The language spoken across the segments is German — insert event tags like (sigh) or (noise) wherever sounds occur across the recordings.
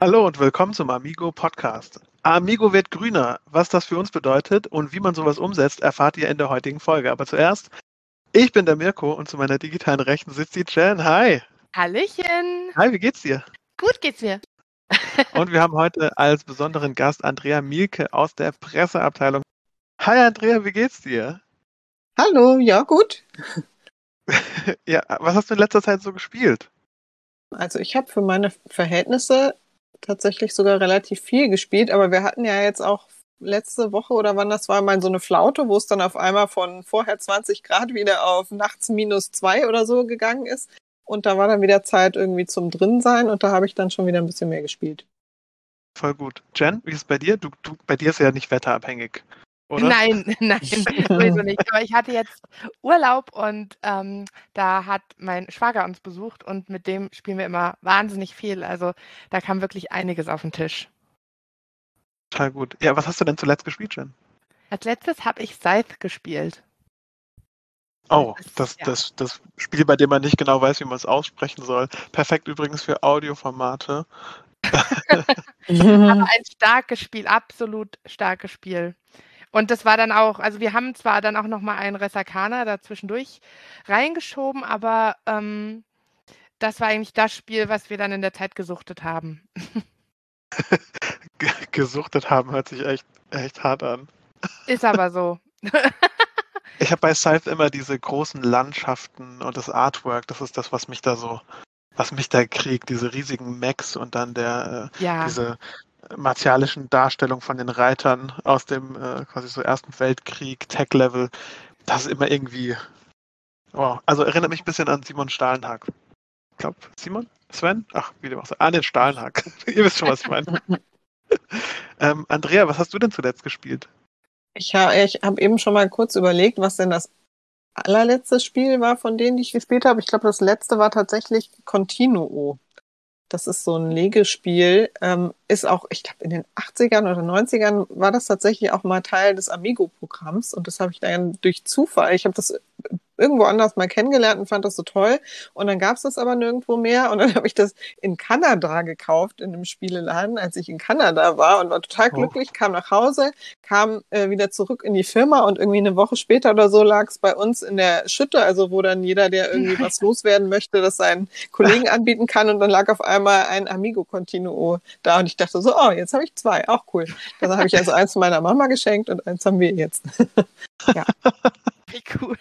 Hallo und willkommen zum Amigo Podcast. Amigo wird grüner. Was das für uns bedeutet und wie man sowas umsetzt, erfahrt ihr in der heutigen Folge. Aber zuerst, ich bin der Mirko und zu meiner digitalen Rechten sitzt die Jen. Hi. Hallöchen. Hi, wie geht's dir? Gut geht's mir. (laughs) und wir haben heute als besonderen Gast Andrea Mielke aus der Presseabteilung. Hi Andrea, wie geht's dir? Hallo, ja, gut. (laughs) ja, was hast du in letzter Zeit so gespielt? Also ich habe für meine Verhältnisse tatsächlich sogar relativ viel gespielt, aber wir hatten ja jetzt auch letzte Woche oder wann das war, mal so eine Flaute, wo es dann auf einmal von vorher 20 Grad wieder auf nachts minus zwei oder so gegangen ist. Und da war dann wieder Zeit irgendwie zum Drinsein und da habe ich dann schon wieder ein bisschen mehr gespielt. Voll gut. Jen, wie ist es bei dir? Du, du, bei dir ist ja nicht wetterabhängig. Oder? Nein, (laughs) nein, (laughs) sowieso nicht. Aber ich hatte jetzt Urlaub und ähm, da hat mein Schwager uns besucht und mit dem spielen wir immer wahnsinnig viel. Also da kam wirklich einiges auf den Tisch. Total gut. Ja, was hast du denn zuletzt gespielt, Jen? Als letztes habe ich Scythe gespielt. Oh, das, ja. das, das Spiel, bei dem man nicht genau weiß, wie man es aussprechen soll. Perfekt übrigens für Audioformate. (laughs) Aber ein starkes Spiel, absolut starkes Spiel. Und das war dann auch, also wir haben zwar dann auch nochmal einen Resakana dazwischendurch reingeschoben, aber ähm, das war eigentlich das Spiel, was wir dann in der Zeit gesuchtet haben. (laughs) gesuchtet haben hört sich echt, echt hart an. Ist aber so. (laughs) ich habe bei Scythe immer diese großen Landschaften und das Artwork, das ist das, was mich da so, was mich da kriegt, diese riesigen Mechs und dann der, äh, ja. diese martialischen Darstellung von den Reitern aus dem äh, quasi so Ersten Weltkrieg, Tech-Level, das ist immer irgendwie. Oh, also erinnert mich ein bisschen an Simon Stahlenhag. Ich glaube, Simon? Sven? Ach, wie dem auch sei. Ah, den Stahlenhag. (laughs) Ihr wisst schon, was ich meine. (laughs) ähm, Andrea, was hast du denn zuletzt gespielt? Ich, ha ich habe eben schon mal kurz überlegt, was denn das allerletzte Spiel war, von denen ich gespielt habe. Ich glaube, das letzte war tatsächlich Continuo. Das ist so ein Legespiel. Ähm, ist auch, ich glaube, in den 80ern oder 90ern war das tatsächlich auch mal Teil des Amigo-Programms. Und das habe ich dann durch Zufall, ich habe das irgendwo anders mal kennengelernt und fand das so toll. Und dann gab es das aber nirgendwo mehr. Und dann (laughs) habe ich das in Kanada gekauft, in einem Spieleladen, als ich in Kanada war und war total oh. glücklich, kam nach Hause, kam äh, wieder zurück in die Firma und irgendwie eine Woche später oder so lag es bei uns in der Schütte, also wo dann jeder, der irgendwie was loswerden möchte, das seinen (laughs) Kollegen anbieten kann. Und dann lag auf einmal ein Amigo Continuo da und ich dachte so, oh, jetzt habe ich zwei, auch cool. Dann habe ich also eins meiner Mama geschenkt und eins haben wir jetzt. (laughs) ja. Wie cool.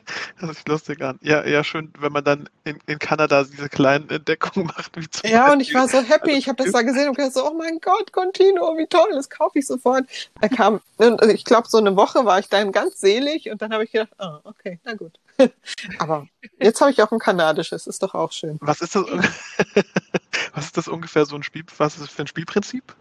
(laughs) das ist lustig an. Ja, ja, schön, wenn man dann in, in Kanada diese kleinen Entdeckungen (laughs) macht. Wie zum ja, Beispiel. und ich war so happy. Ich habe das da gesehen und gedacht so, oh mein Gott, Continuo, wie toll, das kaufe ich sofort. Er kam, und ich glaube, so eine Woche war ich dann ganz selig und dann habe ich gedacht, ah, oh, okay, na gut. (laughs) Aber jetzt habe ich auch ein kanadisches, ist doch auch schön. Was ist das, was ist das ungefähr so ein Spiel, was ist das für ein Spielprinzip?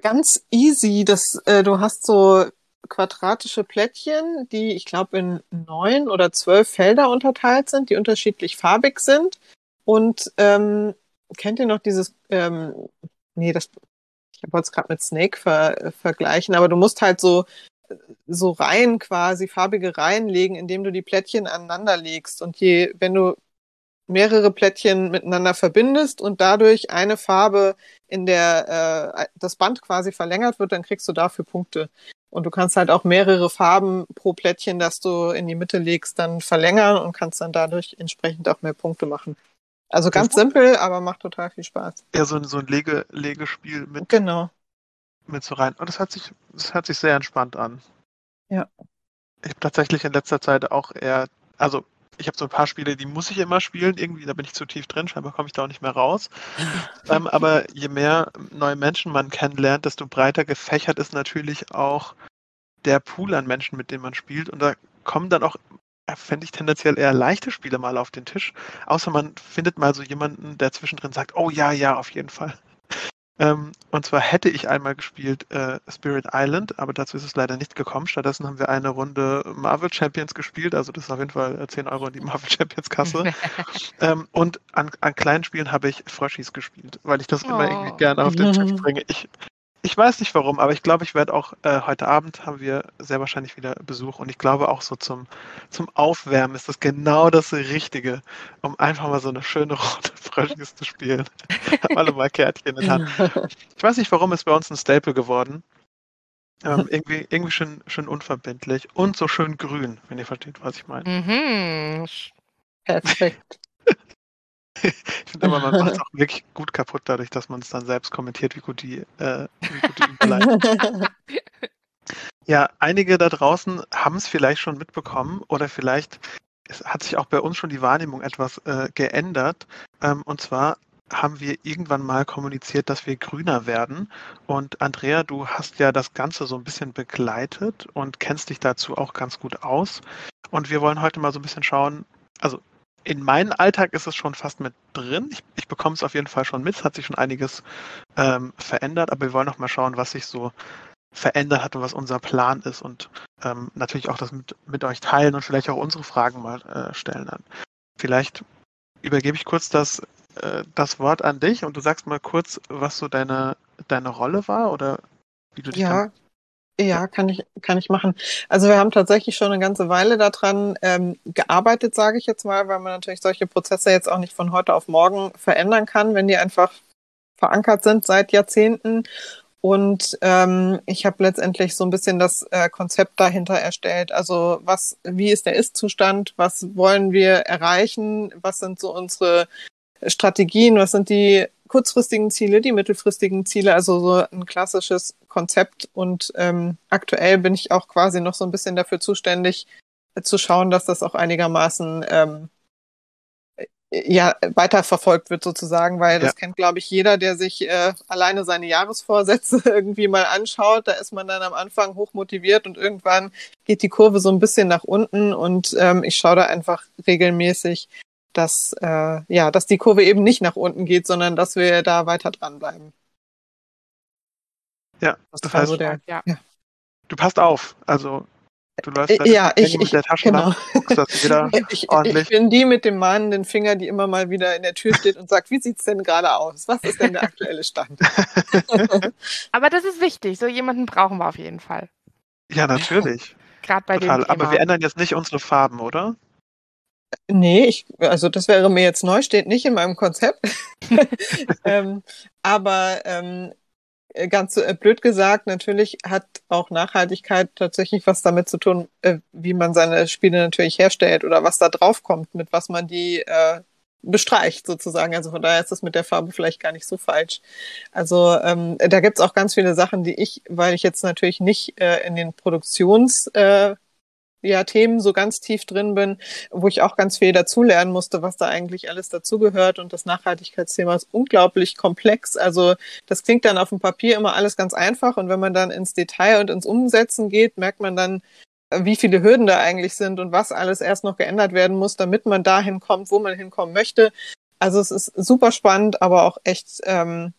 Ganz easy. Das, äh, du hast so quadratische Plättchen, die ich glaube in neun oder zwölf Felder unterteilt sind, die unterschiedlich farbig sind. Und ähm, kennt ihr noch dieses, ähm, nee, das, ich wollte es gerade mit Snake ver, vergleichen, aber du musst halt so so Reihen quasi, farbige Reihen legen, indem du die Plättchen aneinander legst. Und je, wenn du mehrere Plättchen miteinander verbindest und dadurch eine Farbe in der äh, das Band quasi verlängert wird, dann kriegst du dafür Punkte. Und du kannst halt auch mehrere Farben pro Plättchen, das du in die Mitte legst, dann verlängern und kannst dann dadurch entsprechend auch mehr Punkte machen. Also ganz simpel, aber macht total viel Spaß. Ja, so ein, so ein Lege, Legespiel mit, genau. mit so rein. Und das hört sich, das hört sich sehr entspannt an. Ja. Ich habe tatsächlich in letzter Zeit auch eher, also ich habe so ein paar Spiele, die muss ich immer spielen, irgendwie, da bin ich zu tief drin, scheinbar komme ich da auch nicht mehr raus. (laughs) ähm, aber je mehr neue Menschen man kennenlernt, desto breiter gefächert ist natürlich auch der Pool an Menschen, mit denen man spielt. Und da kommen dann auch, äh, fände ich tendenziell eher leichte Spiele mal auf den Tisch. Außer man findet mal so jemanden, der zwischendrin sagt, oh ja, ja, auf jeden Fall. Ähm, und zwar hätte ich einmal gespielt äh, Spirit Island, aber dazu ist es leider nicht gekommen. Stattdessen haben wir eine Runde Marvel Champions gespielt, also das ist auf jeden Fall 10 äh, Euro in die Marvel Champions Kasse. (laughs) ähm, und an, an, kleinen Spielen habe ich Froschis gespielt, weil ich das oh. immer irgendwie oh. gerne auf den Tisch (laughs) bringe. Ich, Ich weiß nicht warum, aber ich glaube, ich werde auch äh, heute Abend haben wir sehr wahrscheinlich wieder Besuch und ich glaube auch so zum, zum Aufwärmen ist das genau das Richtige, um einfach mal so eine schöne rote (laughs) Fröschis zu spielen. Alle mal Kärtchen in Hand. Ich weiß nicht warum, ist bei uns ein Staple geworden. Ähm, (laughs) irgendwie irgendwie schön, schön unverbindlich und so schön grün, wenn ihr versteht, was ich meine. Mhm. Perfekt. Ich finde aber, man macht es (laughs) auch wirklich gut kaputt, dadurch, dass man es dann selbst kommentiert, wie gut die, äh, wie gut die (laughs) Ja, einige da draußen haben es vielleicht schon mitbekommen oder vielleicht es hat sich auch bei uns schon die Wahrnehmung etwas äh, geändert. Ähm, und zwar haben wir irgendwann mal kommuniziert, dass wir grüner werden. Und Andrea, du hast ja das Ganze so ein bisschen begleitet und kennst dich dazu auch ganz gut aus. Und wir wollen heute mal so ein bisschen schauen, also in meinem Alltag ist es schon fast mit drin. Ich, ich bekomme es auf jeden Fall schon mit. Es hat sich schon einiges ähm, verändert, aber wir wollen noch mal schauen, was sich so verändert hat und was unser Plan ist und ähm, natürlich auch das mit, mit euch teilen und vielleicht auch unsere Fragen mal äh, stellen dann. Vielleicht übergebe ich kurz das, äh, das Wort an dich und du sagst mal kurz, was so deine, deine Rolle war oder wie du dich Ja, ja, kann ich, kann ich machen. Also wir haben tatsächlich schon eine ganze Weile daran ähm, gearbeitet, sage ich jetzt mal, weil man natürlich solche Prozesse jetzt auch nicht von heute auf morgen verändern kann, wenn die einfach verankert sind seit Jahrzehnten. Und ähm, ich habe letztendlich so ein bisschen das äh, Konzept dahinter erstellt. Also was, wie ist der Ist-Zustand? Was wollen wir erreichen? Was sind so unsere Strategien? Was sind die kurzfristigen Ziele, die mittelfristigen Ziele, also so ein klassisches Konzept. Und ähm, aktuell bin ich auch quasi noch so ein bisschen dafür zuständig, äh, zu schauen, dass das auch einigermaßen ähm, äh, ja, weiterverfolgt wird sozusagen, weil das ja. kennt, glaube ich, jeder, der sich äh, alleine seine Jahresvorsätze (laughs) irgendwie mal anschaut. Da ist man dann am Anfang hochmotiviert und irgendwann geht die Kurve so ein bisschen nach unten und ähm, ich schaue da einfach regelmäßig, dass, äh, ja, dass die Kurve eben nicht nach unten geht, sondern dass wir da weiter dranbleiben. Ja, das, das heißt, so der, ja. ja. du passt auf. Also du läufst äh, ja, ich, mit der Tasche genau. guckst, dass jeder (laughs) ich, ordentlich. Ich bin die mit dem mahnenden Finger, die immer mal wieder in der Tür steht und sagt, wie sieht's denn gerade aus? Was ist denn der aktuelle Stand? (laughs) Aber das ist wichtig. So jemanden brauchen wir auf jeden Fall. Ja, natürlich. Gerade bei Total. dem Thema. Aber wir ändern jetzt nicht unsere Farben, oder? Nee, ich, also das wäre mir jetzt neu, steht nicht in meinem Konzept. (laughs) ähm, aber ähm, ganz äh, blöd gesagt, natürlich hat auch Nachhaltigkeit tatsächlich was damit zu tun, äh, wie man seine Spiele natürlich herstellt oder was da drauf kommt, mit was man die äh, bestreicht sozusagen. Also von daher ist das mit der Farbe vielleicht gar nicht so falsch. Also ähm, da gibt's auch ganz viele Sachen, die ich, weil ich jetzt natürlich nicht äh, in den Produktions äh, ja, Themen so ganz tief drin bin, wo ich auch ganz viel dazulernen musste, was da eigentlich alles dazugehört. Und das Nachhaltigkeitsthema ist unglaublich komplex. Also das klingt dann auf dem Papier immer alles ganz einfach. Und wenn man dann ins Detail und ins Umsetzen geht, merkt man dann, wie viele Hürden da eigentlich sind und was alles erst noch geändert werden muss, damit man dahin kommt, wo man hinkommen möchte. Also es ist super spannend, aber auch echt, ähm,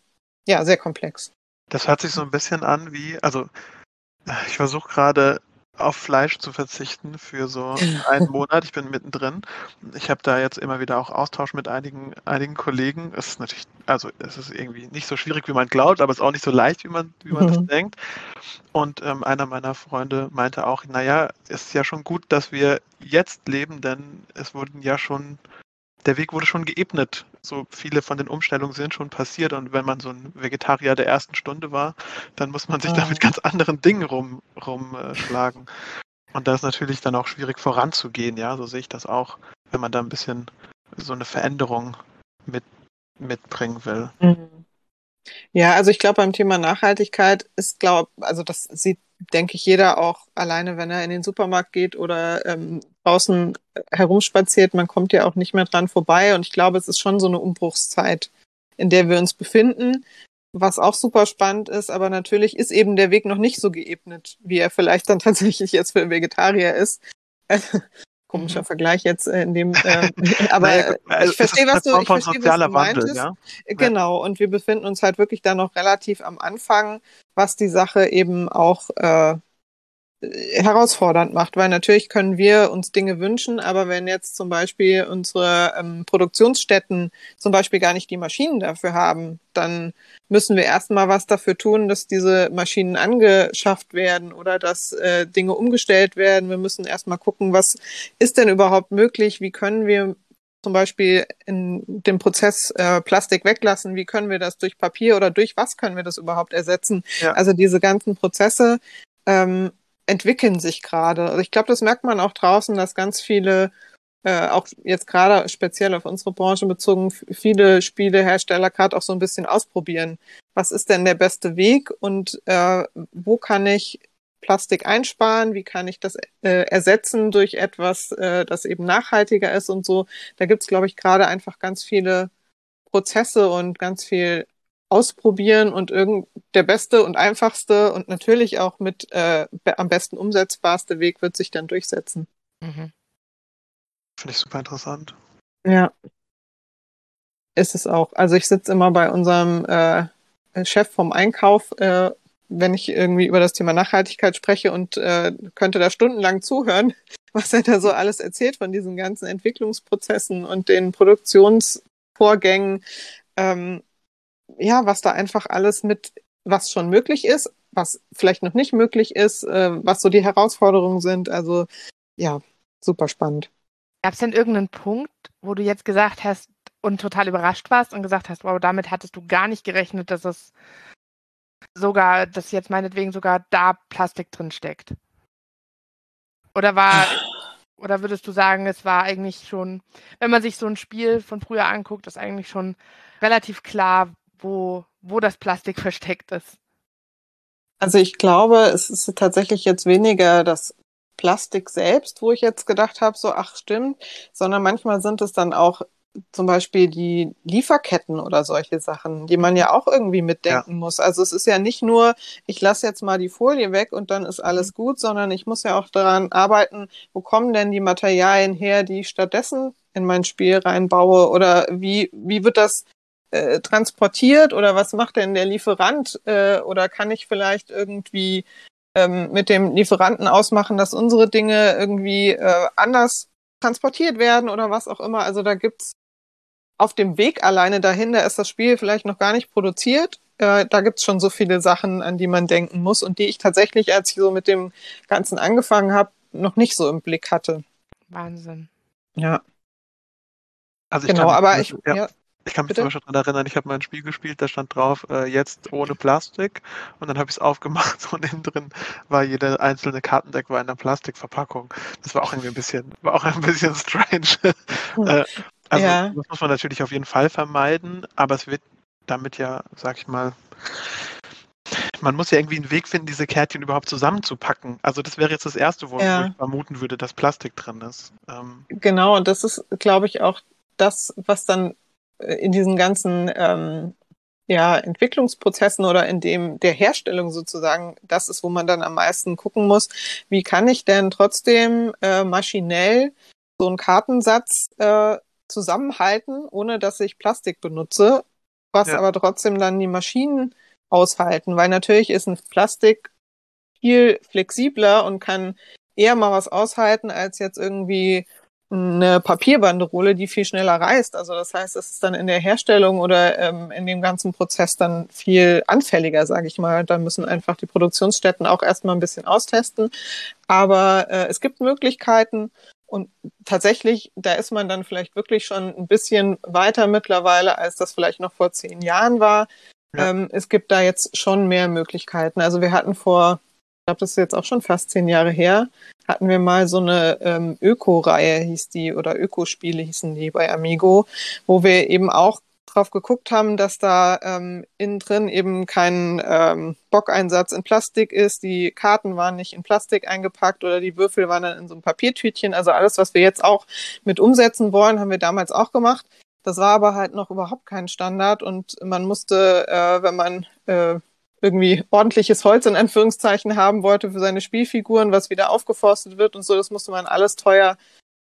ja, sehr komplex. Das hört sich so ein bisschen an wie, also ich versuche gerade auf Fleisch zu verzichten für so einen Monat. Ich bin mittendrin. Ich habe da jetzt immer wieder auch Austausch mit einigen, einigen Kollegen. Es ist natürlich, also es ist irgendwie nicht so schwierig, wie man glaubt, aber es ist auch nicht so leicht, wie man, wie man mhm. das denkt. Und ähm, einer meiner Freunde meinte auch, naja, es ist ja schon gut, dass wir jetzt leben, denn es wurden ja schon der Weg wurde schon geebnet. So viele von den Umstellungen sind schon passiert und wenn man so ein Vegetarier der ersten Stunde war, dann muss man sich oh. da mit ganz anderen Dingen rum, rumschlagen. und da ist natürlich dann auch schwierig voranzugehen, ja, so sehe ich das auch, wenn man da ein bisschen so eine Veränderung mit, mitbringen will. Mhm. Ja, also ich glaube, beim Thema Nachhaltigkeit ist, glaube also das sieht, denke ich, jeder auch alleine, wenn er in den Supermarkt geht oder ähm, draußen herumspaziert, man kommt ja auch nicht mehr dran vorbei. Und ich glaube, es ist schon so eine Umbruchszeit, in der wir uns befinden, was auch super spannend ist. Aber natürlich ist eben der Weg noch nicht so geebnet, wie er vielleicht dann (laughs) tatsächlich jetzt für Vegetarier ist. (laughs) Komischer mhm. Vergleich jetzt äh, in dem, (laughs) äh, aber naja, also ich verstehe, was du, ich verstehe, was du meintest. Wandel, ja? Genau, und wir befinden uns halt wirklich da noch relativ am Anfang, was die Sache eben auch äh, herausfordernd macht, weil natürlich können wir uns Dinge wünschen, aber wenn jetzt zum Beispiel unsere ähm, Produktionsstätten zum Beispiel gar nicht die Maschinen dafür haben, dann müssen wir erstmal was dafür tun, dass diese Maschinen angeschafft werden oder dass äh, Dinge umgestellt werden. Wir müssen erstmal gucken, was ist denn überhaupt möglich, wie können wir zum Beispiel in dem Prozess äh, Plastik weglassen, wie können wir das durch Papier oder durch was können wir das überhaupt ersetzen? Ja. Also diese ganzen Prozesse ähm, entwickeln sich gerade. Also ich glaube, das merkt man auch draußen, dass ganz viele, äh, auch jetzt gerade speziell auf unsere Branche bezogen, viele Spielehersteller gerade auch so ein bisschen ausprobieren. Was ist denn der beste Weg und äh, wo kann ich Plastik einsparen? Wie kann ich das äh, ersetzen durch etwas, äh, das eben nachhaltiger ist und so? Da gibt's glaube ich, gerade einfach ganz viele Prozesse und ganz viel ausprobieren und irgend der beste und einfachste und natürlich auch mit äh, am besten umsetzbarste Weg wird sich dann durchsetzen. Mhm. Finde ich super interessant. Ja. Ist es auch. Also ich sitze immer bei unserem äh, Chef vom Einkauf, äh, wenn ich irgendwie über das Thema Nachhaltigkeit spreche und äh, könnte da stundenlang zuhören, (laughs) was er da so alles erzählt von diesen ganzen Entwicklungsprozessen und den Produktionsvorgängen. Ähm, ja, was da einfach alles mit, was schon möglich ist, was vielleicht noch nicht möglich ist, äh, was so die Herausforderungen sind. Also ja, super spannend. Gab es denn irgendeinen Punkt, wo du jetzt gesagt hast und total überrascht warst und gesagt hast, wow, damit hattest du gar nicht gerechnet, dass es sogar, dass jetzt meinetwegen sogar da Plastik drin steckt? Oder war, oder würdest du sagen, es war eigentlich schon, wenn man sich so ein Spiel von früher anguckt, ist eigentlich schon relativ klar, wo, wo das Plastik (laughs) versteckt ist. Also ich glaube, es ist tatsächlich jetzt weniger das Plastik selbst, wo ich jetzt gedacht habe, so ach stimmt, sondern manchmal sind es dann auch zum Beispiel die Lieferketten oder solche Sachen, die man ja auch irgendwie mitdenken ja. muss. Also es ist ja nicht nur, ich lasse jetzt mal die Folie weg und dann ist alles mhm. gut, sondern ich muss ja auch daran arbeiten, wo kommen denn die Materialien her, die ich stattdessen in mein Spiel reinbaue oder wie, wie wird das äh, transportiert oder was macht denn der Lieferant äh, oder kann ich vielleicht irgendwie ähm, mit dem Lieferanten ausmachen, dass unsere Dinge irgendwie äh, anders transportiert werden oder was auch immer. Also da gibt's auf dem Weg alleine dahin, da ist das Spiel vielleicht noch gar nicht produziert. Äh, da gibt's schon so viele Sachen, an die man denken muss und die ich tatsächlich, als ich so mit dem Ganzen angefangen habe, noch nicht so im Blick hatte. Wahnsinn. Ja. Also ich genau, aber ich, ja. ja. Ich kann mich Bitte? zum Beispiel daran erinnern, ich habe mal ein Spiel gespielt, da stand drauf, äh, jetzt ohne Plastik. Und dann habe ich es aufgemacht (laughs) und innen drin war jede einzelne Kartendeck war in einer Plastikverpackung. Das war auch irgendwie ein bisschen, war auch ein bisschen (laughs) strange. äh, also ja. das muss man natürlich auf jeden Fall vermeiden, aber es wird damit ja, sag ich mal, man muss ja irgendwie einen Weg finden, diese Kärtchen überhaupt zusammenzupacken. Also das wäre jetzt das Erste, wo, ja. ich vermuten würde, dass Plastik drin ist. Ähm, genau, und das ist, glaube ich, auch das, was dann in diesen ganzen ähm, ja, Entwicklungsprozessen oder in dem der Herstellung sozusagen, das ist, wo man dann am meisten gucken muss, wie kann ich denn trotzdem äh, maschinell so einen Kartensatz äh, zusammenhalten, ohne dass ich Plastik benutze, was ja. aber trotzdem dann die Maschinen aushalten, weil natürlich ist ein Plastik viel flexibler und kann eher mal was aushalten als jetzt irgendwie eine Papierbanderole, die viel schneller reißt. Also das heißt, es ist dann in der Herstellung oder ähm, in dem ganzen Prozess dann viel anfälliger, sage ich mal. Da müssen einfach die Produktionsstätten auch erstmal ein bisschen austesten. Aber äh, es gibt Möglichkeiten und tatsächlich, da ist man dann vielleicht wirklich schon ein bisschen weiter mittlerweile, als das vielleicht noch vor zehn Jahren war. Ja. Ähm, es gibt da jetzt schon mehr Möglichkeiten. Also wir hatten vor ich glaube, das ist jetzt auch schon fast zehn Jahre her, hatten wir mal so eine ähm, Öko-Reihe, hieß die, oder Ökospiele hießen die bei Amigo, wo wir eben auch drauf geguckt haben, dass da ähm, innen drin eben kein ähm, Bockeinsatz in Plastik ist, die Karten waren nicht in Plastik eingepackt oder die Würfel waren dann in so einem Papiertütchen. Also alles, was wir jetzt auch mit umsetzen wollen, haben wir damals auch gemacht. Das war aber halt noch überhaupt kein Standard und man musste, äh, wenn man äh, irgendwie ordentliches Holz in Anführungszeichen haben wollte für seine Spielfiguren, was wieder aufgeforstet wird und so, das musste man alles teuer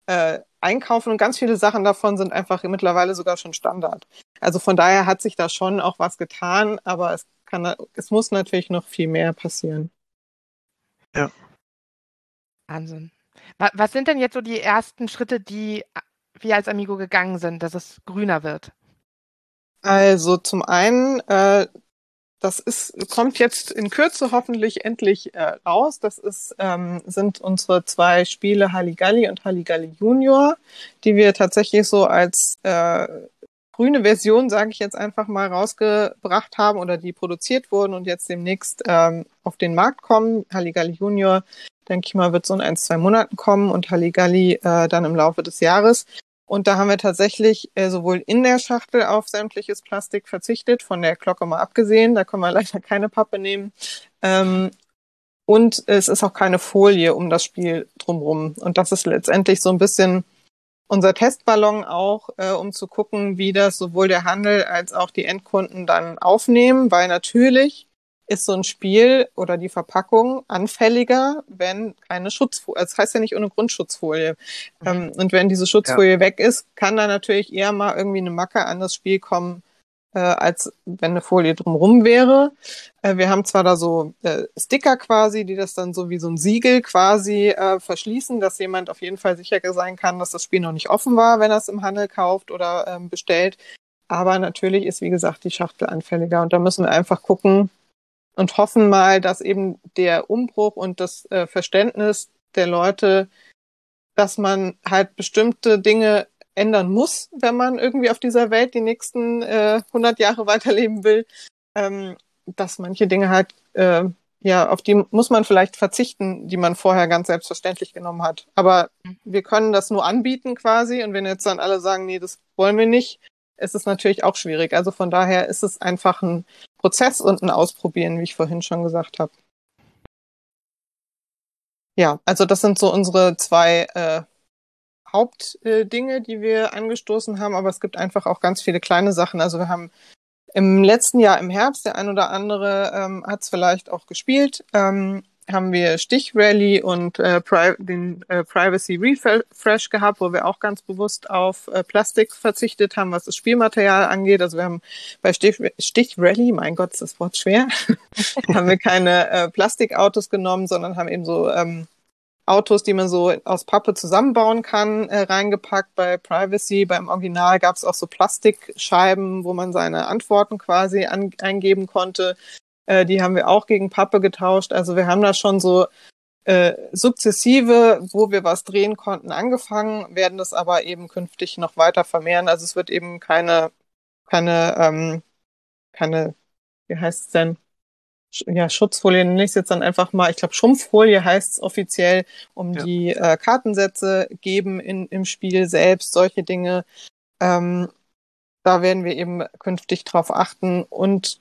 äh, einkaufen und ganz viele Sachen davon sind einfach mittlerweile sogar schon Standard. Also von daher hat sich da schon auch was getan, aber es kann, es muss natürlich noch viel mehr passieren. Ja. Wahnsinn. Was sind denn jetzt so die ersten Schritte, die wir als Amigo gegangen sind, dass es grüner wird? Also zum einen, äh, das ist, kommt jetzt in Kürze hoffentlich endlich äh, raus. Das ist, ähm, sind unsere zwei Spiele Halligalli und Halligalli Junior, die wir tatsächlich so als äh, grüne Version, sage ich jetzt einfach mal, rausgebracht haben oder die produziert wurden und jetzt demnächst ähm, auf den Markt kommen. Halligalli Junior, denke ich mal, wird so in ein, zwei Monaten kommen und Halligalli äh, dann im Laufe des Jahres. Und da haben wir tatsächlich äh, sowohl in der Schachtel auf sämtliches Plastik verzichtet, von der Glocke mal abgesehen, da können wir (laughs) leider keine Pappe nehmen. Ähm, und es ist auch keine Folie um das Spiel drumherum. Und das ist letztendlich so ein bisschen unser Testballon auch, äh, um zu gucken, wie das sowohl der Handel als auch die Endkunden dann aufnehmen, weil natürlich ist so ein Spiel oder die Verpackung anfälliger, wenn keine Schutzfolie, also das heißt ja nicht ohne Grundschutzfolie. Mhm. Ähm, und wenn diese Schutzfolie ja. weg ist, kann da natürlich eher mal irgendwie eine Macke an das Spiel kommen, äh, als wenn eine Folie drumrum wäre. Äh, wir haben zwar da so äh, Sticker quasi, die das dann so wie so ein Siegel quasi äh, verschließen, dass jemand auf jeden Fall sicher sein kann, dass das Spiel noch nicht offen war, wenn er es im Handel kauft oder ähm, bestellt. Aber natürlich ist, wie gesagt, die Schachtel anfälliger und da müssen wir einfach gucken und hoffen mal, dass eben der Umbruch und das äh, Verständnis der Leute, dass man halt bestimmte Dinge ändern muss, wenn man irgendwie auf dieser Welt die nächsten äh, 100 Jahre (laughs) weiterleben will, ähm, dass manche Dinge halt, äh, ja, auf die muss man vielleicht verzichten, die man vorher ganz selbstverständlich genommen hat. Aber mhm. wir können das nur anbieten quasi und wenn jetzt dann alle sagen, nee, das wollen wir nicht, ist es natürlich auch schwierig. Also von daher ist es einfach ein Prozess und ein Ausprobieren, wie ich vorhin schon gesagt habe. Ja, also das sind so unsere zwei äh, Hauptdinge, die wir angestoßen haben, aber es gibt einfach auch ganz viele kleine Sachen. Also wir haben im letzten Jahr im Herbst, der ein oder andere ähm, hat es vielleicht auch gespielt, ähm, haben wir Stichrally und äh, Pri den äh, Privacy Refresh gehabt, wo wir auch ganz bewusst auf äh, Plastik verzichtet haben, was das Spielmaterial angeht. Also wir haben bei Stich, Stichrally, mein Gott, ist das Wort schwer, (laughs) haben wir keine äh, Plastikautos genommen, sondern haben eben so ähm, Autos, die man so aus Pappe zusammenbauen kann, äh, reingepackt. Bei Privacy, beim Original gab es auch so Plastikscheiben, wo man seine Antworten quasi an, eingeben konnte. Äh, die haben wir auch gegen Pappe getauscht. Also wir haben da schon so äh, sukzessive, wo wir was drehen konnten, angefangen, werden das aber eben künftig noch weiter vermehren. Also es wird eben keine, keine, ähm, keine, wie heißt es denn? ja, Schutzfolie nenne ich es jetzt dann einfach mal, ich glaube Schrumpffolie heißt es offiziell, um ja. die äh, Kartensätze geben in, im Spiel selbst, solche Dinge. Ähm, da werden wir eben künftig drauf achten. Und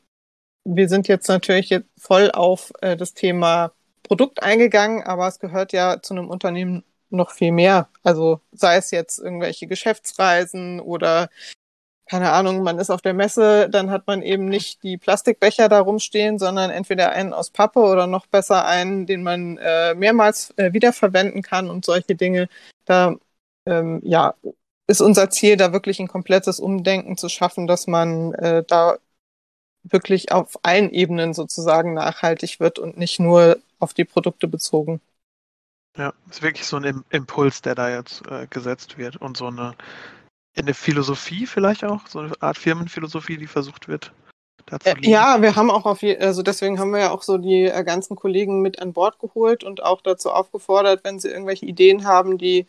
wir sind jetzt natürlich jetzt voll auf äh, das Thema Produkt eingegangen, aber es gehört ja zu einem Unternehmen noch viel mehr. Also sei es jetzt irgendwelche Geschäftsreisen oder keine Ahnung, man ist auf der Messe, dann hat man eben nicht die Plastikbecher da rumstehen, sondern entweder einen aus Pappe oder noch besser einen, den man äh, mehrmals äh, wiederverwenden kann und solche Dinge. Da ähm, ja, ist unser Ziel, da wirklich ein komplettes Umdenken zu schaffen, dass man äh, da wirklich auf allen Ebenen sozusagen nachhaltig wird und nicht nur auf die Produkte bezogen. Ja, ist wirklich so ein Impuls, der da jetzt äh, gesetzt wird und so eine eine Philosophie vielleicht auch, so eine Art Firmenphilosophie, die versucht wird. Äh, ja, wir haben auch auf, je, also deswegen haben wir ja auch so die äh, ganzen Kollegen mit an Bord geholt und auch dazu aufgefordert, wenn sie irgendwelche Ideen haben, die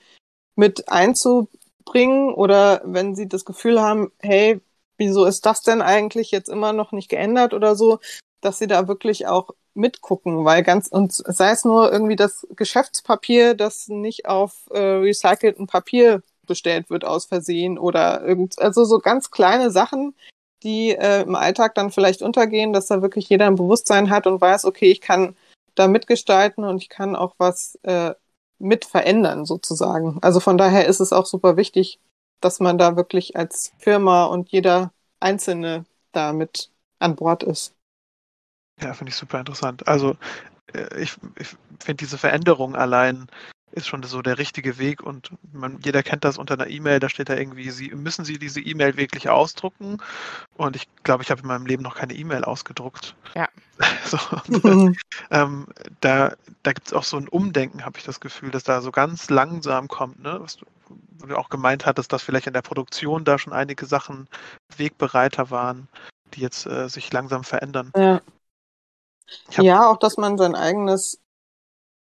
mit einzubringen oder wenn sie das Gefühl haben, hey, wieso ist das denn eigentlich jetzt immer noch nicht geändert oder so, dass sie da wirklich auch mitgucken, weil ganz und sei es nur irgendwie das Geschäftspapier, das nicht auf äh, recyceltem Papier bestellt wird aus Versehen oder irgend, also so ganz kleine Sachen, die äh, im Alltag dann vielleicht untergehen, dass da wirklich jeder ein Bewusstsein hat und weiß, okay, ich kann da mitgestalten und ich kann auch was äh, mit verändern sozusagen. Also von daher ist es auch super wichtig, dass man da wirklich als Firma und jeder Einzelne da mit an Bord ist. Ja, finde ich super interessant. Also äh, ich, ich finde diese Veränderung allein ist schon so der richtige Weg und man, jeder kennt das unter einer E-Mail, da steht da irgendwie, Sie müssen Sie diese E-Mail wirklich ausdrucken und ich glaube, ich habe in meinem Leben noch keine E-Mail ausgedruckt. Ja. (laughs) So, und, (laughs) ähm, da da gibt es auch so ein Umdenken, habe ich das Gefühl, dass da so ganz langsam kommt, ne? Was du, wo du auch gemeint hattest, dass vielleicht in der Produktion da schon einige Sachen wegbereiter waren, die jetzt äh, sich langsam verändern. Ja. ja, auch dass man sein eigenes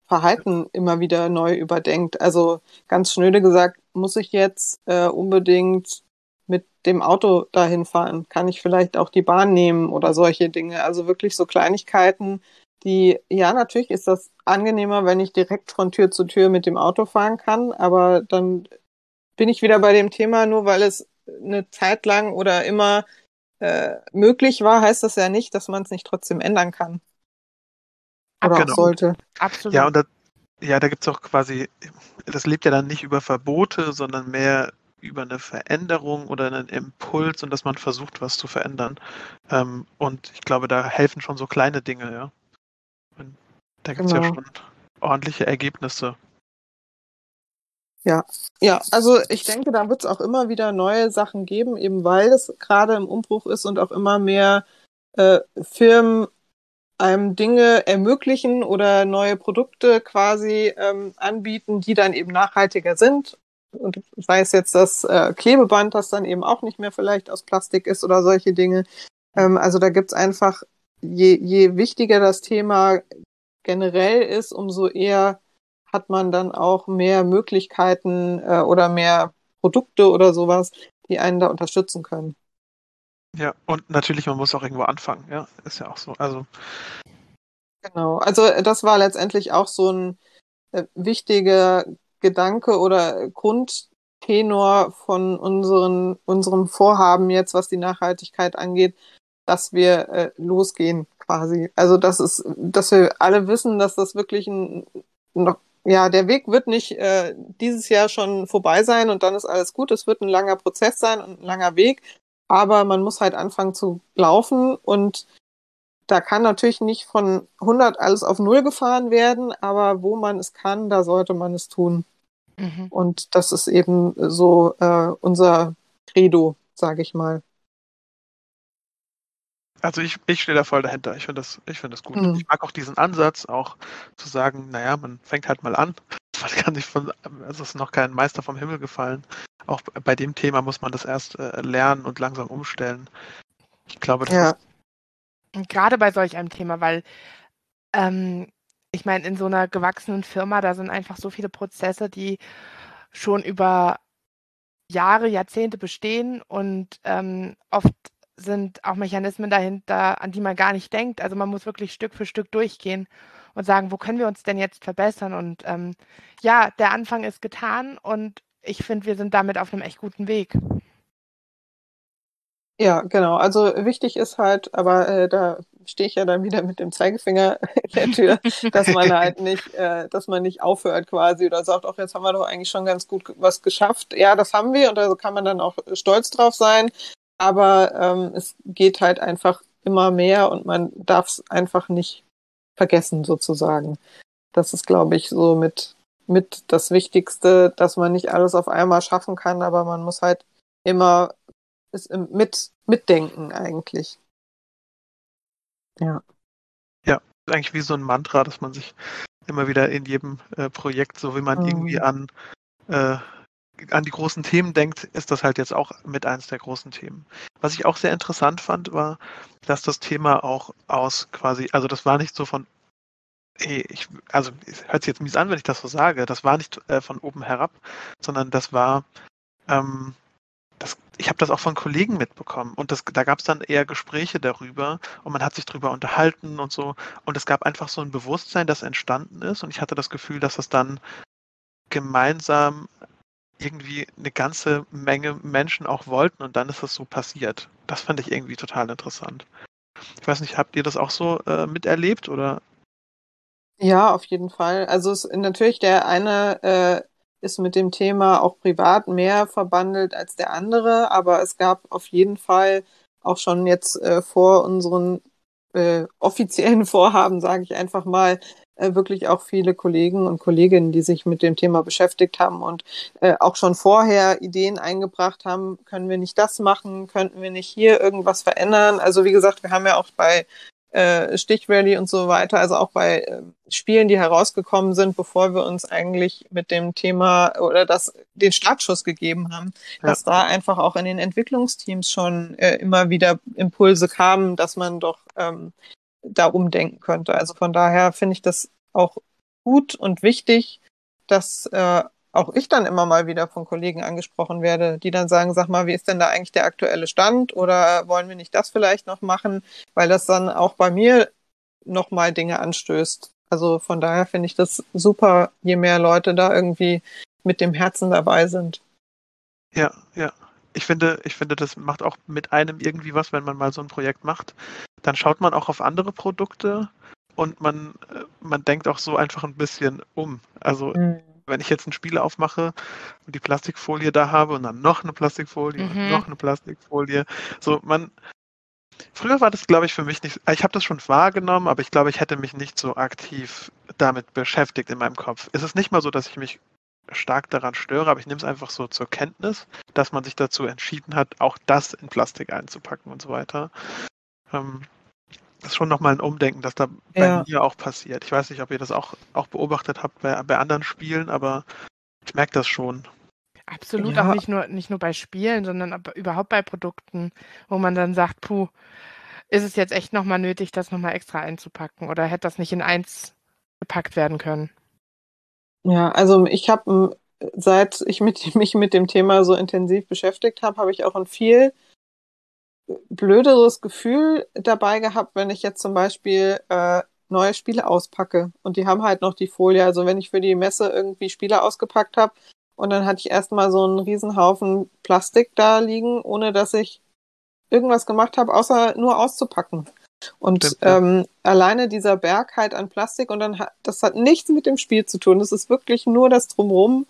Verhalten immer wieder neu überdenkt. Also ganz schnöde gesagt, muss ich jetzt äh, unbedingt mit dem Auto dahin fahren? Kann ich vielleicht auch die Bahn nehmen oder solche Dinge? Also wirklich so Kleinigkeiten, die, ja, natürlich ist das angenehmer, wenn ich direkt von Tür zu Tür mit dem Auto fahren kann, aber dann bin ich wieder bei dem Thema, nur weil es eine Zeit lang oder immer äh, möglich war, heißt das ja nicht, dass man es nicht trotzdem ändern kann. Oder genau. auch sollte. Absolut. Ja, und da, ja, da gibt es auch quasi, das lebt ja dann nicht über Verbote, sondern mehr über eine Veränderung oder einen Impuls und dass man versucht, was zu verändern. Ähm, und ich glaube, da helfen schon so kleine Dinge, ja. Da gibt es genau. ja schon ordentliche Ergebnisse. Ja, ja, also ich denke, da wird es auch immer wieder neue Sachen geben, eben weil es gerade im Umbruch ist und auch immer mehr äh, Firmen einem Dinge ermöglichen oder neue Produkte quasi ähm, anbieten, die dann eben nachhaltiger sind. Und sei es jetzt das äh, Klebeband, das dann eben auch nicht mehr vielleicht aus Plastik ist oder solche Dinge. Ähm, also da gibt's einfach, je, je wichtiger das Thema generell ist, umso eher hat man dann auch mehr Möglichkeiten äh, oder mehr Produkte oder sowas, die einen da unterstützen können. Ja, und natürlich, man muss auch irgendwo anfangen, ja, ist ja auch so. Also. Genau, also äh, das war letztendlich auch so ein äh, wichtiger Gedanke oder Grundtenor von unseren, unserem Vorhaben jetzt, was die Nachhaltigkeit angeht, dass wir äh, losgehen quasi. Also das ist, dass wir alle wissen, dass das wirklich ein noch ja, der Weg wird nicht äh, dieses Jahr schon vorbei sein und dann ist alles gut. Es wird ein langer Prozess sein und ein langer Weg aber man muss halt anfangen zu laufen und da kann natürlich nicht von 100 alles auf Null gefahren werden, aber wo man es kann, da sollte man es tun. Mhm. Und das ist eben so äh, unser Credo, sage ich mal. Also ich, ich stehe da voll dahinter. Ich finde das, ich finde das gut. Mhm. Ich mag auch diesen Ansatz, auch zu sagen, naja, man fängt halt mal an. Man kann sich von, also es ist noch kein Meister vom Himmel gefallen auch bei dem Thema muss man das erst äh, lernen und langsam umstellen. Ich glaube, das ja. ist. Gerade bei solch einem Thema, weil ähm, ich meine, in so einer gewachsenen Firma, da sind einfach so viele Prozesse, die schon über Jahre, Jahrzehnte bestehen und ähm, oft sind auch Mechanismen dahinter, an die man gar nicht denkt. Also man muss wirklich Stück für Stück durchgehen und sagen, wo können wir uns denn jetzt verbessern? Und ähm, ja, der Anfang ist getan und ich finde, wir sind damit auf einem echt guten Weg. Ja, genau. Also wichtig ist halt, aber äh, da stehe ich ja dann wieder mit dem Zeigefinger in der Tür, dass man halt nicht, äh, dass man nicht aufhört quasi oder sagt, auch jetzt haben wir doch eigentlich schon ganz gut was geschafft. Ja, das haben wir und da kann man dann auch stolz drauf sein. Aber ähm, es geht halt einfach immer mehr und man darf es einfach nicht vergessen sozusagen. Das ist, glaube ich, so mit mit das Wichtigste, dass man nicht alles auf einmal schaffen kann, aber man muss halt immer ist mit mitdenken eigentlich. Ja. Ja, eigentlich wie so ein Mantra, dass man sich immer wieder in jedem äh, Projekt, so wie man mhm. irgendwie an äh, an die großen Themen denkt, ist das halt jetzt auch mit eins der großen Themen. Was ich auch sehr interessant fand, war, dass das Thema auch aus quasi, also das war nicht so von ich, also es hört sich jetzt mies an, wenn ich das so sage. Das war nicht äh, von oben herab, sondern das war, ähm, das, ich habe das auch von Kollegen mitbekommen und das, da gab es dann eher Gespräche darüber und man hat sich darüber unterhalten und so und es gab einfach so ein Bewusstsein, das entstanden ist und ich hatte das Gefühl, dass es dann gemeinsam irgendwie eine ganze Menge Menschen auch wollten und dann ist es so passiert. Das fand ich irgendwie total interessant. Ich weiß nicht, habt ihr das auch so äh, miterlebt oder ja, auf jeden Fall. Also es, natürlich der eine äh, ist mit dem Thema auch privat mehr verbandelt als der andere, aber es gab auf jeden Fall auch schon jetzt äh, vor unseren äh, offiziellen (laughs) Vorhaben, sage ich einfach mal, wirklich auch viele Kollegen und Kolleginnen, die sich mit dem Thema beschäftigt haben und äh, auch schon vorher Ideen eingebracht haben, können wir nicht das machen, könnten wir nicht hier irgendwas verändern. Also wie gesagt, wir haben ja auch bei äh, Stichrally und so weiter, also auch bei äh, Spielen, die herausgekommen sind, bevor wir uns eigentlich mit dem Thema oder das den Startschuss gegeben haben, ja. dass da einfach auch in den Entwicklungsteams schon äh, immer wieder Impulse kamen, dass man doch ähm, da umdenken könnte. Also von daher finde ich das auch gut und wichtig, dass äh, auch ich dann immer mal wieder von Kollegen angesprochen werde, die dann sagen, sag mal, wie ist denn da eigentlich der aktuelle Stand oder wollen wir nicht das vielleicht noch machen, weil das dann auch bei mir nochmal Dinge anstößt. Also von daher finde ich das super, je mehr Leute da irgendwie mit dem Herzen dabei sind. Ja, ja. Ich finde, ich finde, das macht auch mit einem irgendwie was, wenn man mal so ein Projekt macht. Dann schaut man auch auf andere Produkte und man, äh, man denkt auch so einfach ein bisschen um. Also mhm wenn ich jetzt ein Spiel aufmache und die Plastikfolie da habe und dann noch eine Plastikfolie mhm. und noch eine Plastikfolie, so man. Früher war das, glaube ich, für mich nicht. Ich habe das schon wahrgenommen, aber ich glaube, ich hätte mich nicht so aktiv damit beschäftigt in meinem Kopf. Es ist nicht mal so, dass ich mich stark daran störe, aber ich nehme es einfach so zur Kenntnis, dass man sich dazu entschieden hat, auch das in Plastik einzupacken und so weiter. Ähm, das ist schon nochmal ein Umdenken, das da ja. bei mir auch passiert. Ich weiß nicht, ob ihr das auch, auch beobachtet habt bei, bei anderen Spielen, aber ich merke das schon. Absolut, ja. auch nicht nur, nicht nur bei Spielen, sondern überhaupt bei Produkten, wo man dann sagt, puh, ist es jetzt echt nochmal nötig, das nochmal extra einzupacken oder hätte das nicht in eins gepackt werden können? Ja, also ich habe, seit ich mit, (laughs) mich mit dem Thema so intensiv beschäftigt habe, habe ich auch in viel blöderes Gefühl dabei gehabt, wenn ich jetzt zum Beispiel äh, neue Spiele auspacke und die haben halt noch die Folie. Also wenn ich für die Messe irgendwie Spiele ausgepackt habe und dann hatte ich erstmal so einen Riesenhaufen Plastik da liegen, ohne dass ich irgendwas gemacht habe, außer nur auszupacken. Und Stimmt, ja. ähm, alleine dieser Berg halt an Plastik und dann hat das hat nichts mit dem Spiel zu tun. Das ist wirklich nur das drumherum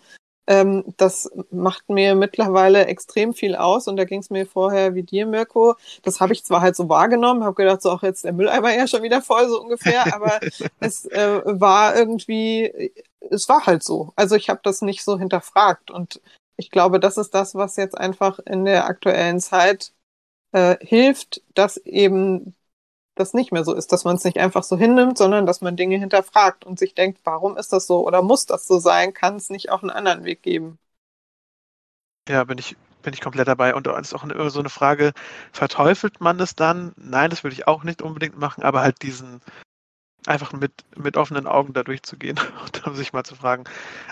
ähm, das macht mir mittlerweile extrem viel aus und da ging es mir vorher wie dir, Mirko. Das habe ich zwar halt so wahrgenommen, habe gedacht, so auch jetzt der Mülleimer ja schon wieder voll, so ungefähr, (laughs) aber es äh, war irgendwie, es war halt so. Also ich habe das nicht so hinterfragt und ich glaube, das ist das, was jetzt einfach in der aktuellen Zeit äh, hilft, dass eben das nicht mehr so ist, dass man es nicht einfach so hinnimmt, sondern dass man Dinge hinterfragt und sich denkt, warum ist das so oder muss das so sein? Kann es nicht auch einen anderen Weg geben? Ja, bin ich, bin ich komplett dabei. Und es ist auch so eine Frage, verteufelt man es dann? Nein, das würde ich auch nicht unbedingt machen, aber halt diesen, einfach mit, mit offenen Augen da durchzugehen (laughs) und um sich mal zu fragen.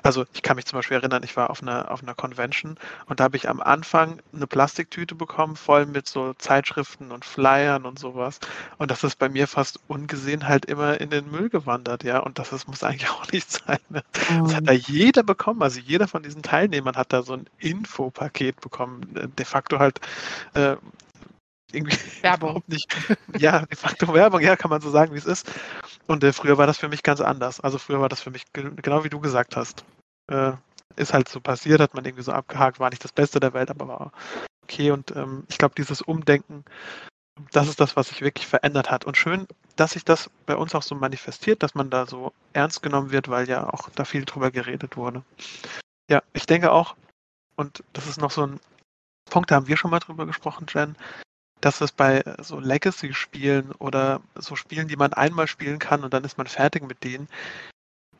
Also ich kann mich zum Beispiel erinnern, ich war auf einer, auf einer Convention und da habe ich am Anfang eine Plastiktüte bekommen, voll mit so Zeitschriften und Flyern und sowas. Und das ist bei mir fast ungesehen halt immer in den Müll gewandert, ja. Und das, das muss eigentlich (laughs) auch nicht sein. Ne? Das hat da jeder bekommen. Also jeder von diesen Teilnehmern hat da so ein Infopaket bekommen. De facto halt äh, irgendwie (laughs) Werbung. nicht. Ja, de facto Werbung, ja, kann man so sagen, wie es ist. Und äh, früher war das für mich ganz anders. Also früher war das für mich genau wie du gesagt hast. Äh, ist halt so passiert, hat man irgendwie so abgehakt, war nicht das Beste der Welt, aber war okay. Und ähm, ich glaube, dieses Umdenken, das ist das, was sich wirklich verändert hat. Und schön, dass sich das bei uns auch so manifestiert, dass man da so ernst genommen wird, weil ja auch da viel drüber geredet wurde. Ja, ich denke auch, und das ist noch so ein Punkt, da haben wir schon mal drüber gesprochen, Jen, dass es bei so Legacy-Spielen oder so Spielen, die man einmal spielen kann und dann ist man fertig mit denen,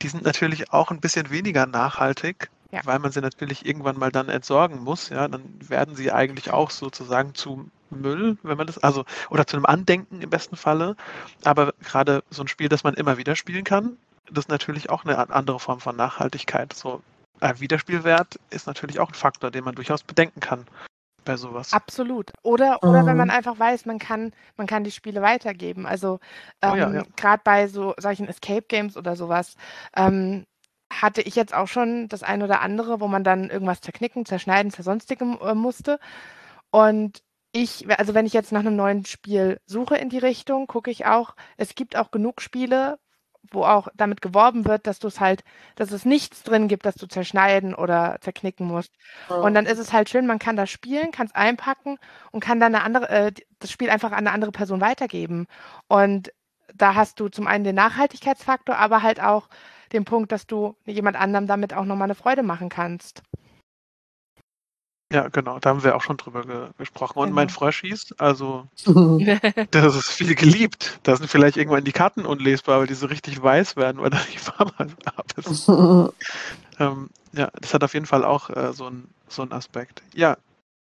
die sind natürlich auch ein bisschen weniger nachhaltig, ja. weil man sie natürlich irgendwann mal dann entsorgen muss. Ja, dann werden sie eigentlich auch sozusagen zu Müll, wenn man das, also, oder zu einem Andenken im besten Falle. Aber gerade so ein Spiel, das man immer wieder spielen kann, das ist natürlich auch eine andere Form von Nachhaltigkeit. So ein Wiederspielwert ist natürlich auch ein Faktor, den man durchaus bedenken kann bei sowas. Absolut. Oder, oder mhm. wenn man einfach weiß, man kann, man kann die Spiele weitergeben. Also ähm, oh ja, ja. gerade bei so solchen Escape Games oder sowas ähm, hatte ich jetzt auch schon das ein oder andere, wo man dann irgendwas zerknicken, zerschneiden, zersonstigen äh, musste. Und ich, also wenn ich jetzt nach einem neuen Spiel suche in die Richtung, gucke ich auch, es gibt auch genug Spiele, wo auch damit geworben wird, dass du es halt, dass es nichts drin gibt, dass du zerschneiden oder zerknicken musst. Ja. Und dann ist es halt schön, man kann das spielen, kann es einpacken und kann dann eine andere, äh, das Spiel einfach an eine andere Person weitergeben. Und da hast du zum einen den Nachhaltigkeitsfaktor, aber halt auch den Punkt, dass du jemand anderem damit auch nochmal eine Freude machen kannst. Ja, genau, da haben wir auch schon drüber ge gesprochen. Und Genau. mein Fröschis, also (laughs) das ist viel geliebt. Da sind vielleicht irgendwann die Karten unlesbar, weil die so richtig weiß werden, weil da die Farbe (laughs) ab ist. (laughs) Ähm, ja, das hat auf jeden Fall auch äh, so einen so Aspekt. Ja,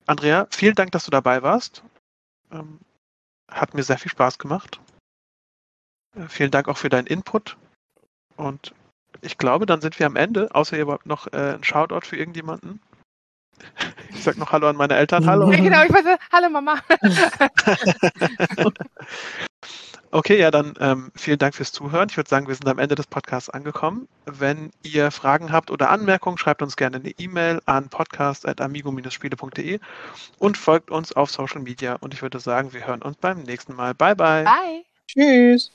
Andrea, vielen Dank, dass du dabei warst. Ähm, hat mir sehr viel Spaß gemacht. Äh, vielen Dank auch für deinen Input. Und ich glaube, dann sind wir am Ende, außer ihr habt noch äh, einen Shoutout für irgendjemanden. Ich sag noch Hallo an meine Eltern. Hallo. Ja, genau, ich weiß, hallo Mama. (laughs) Okay, ja, dann ähm, vielen Dank fürs Zuhören. Ich würde sagen, wir sind am Ende des Podcasts angekommen. Wenn ihr Fragen habt oder Anmerkungen, schreibt uns gerne eine E-Mail an podcast.amigo-spiele.de und folgt uns auf Social Media. Und ich würde sagen, wir hören uns beim nächsten Mal. Bye, bye. Bye. Tschüss.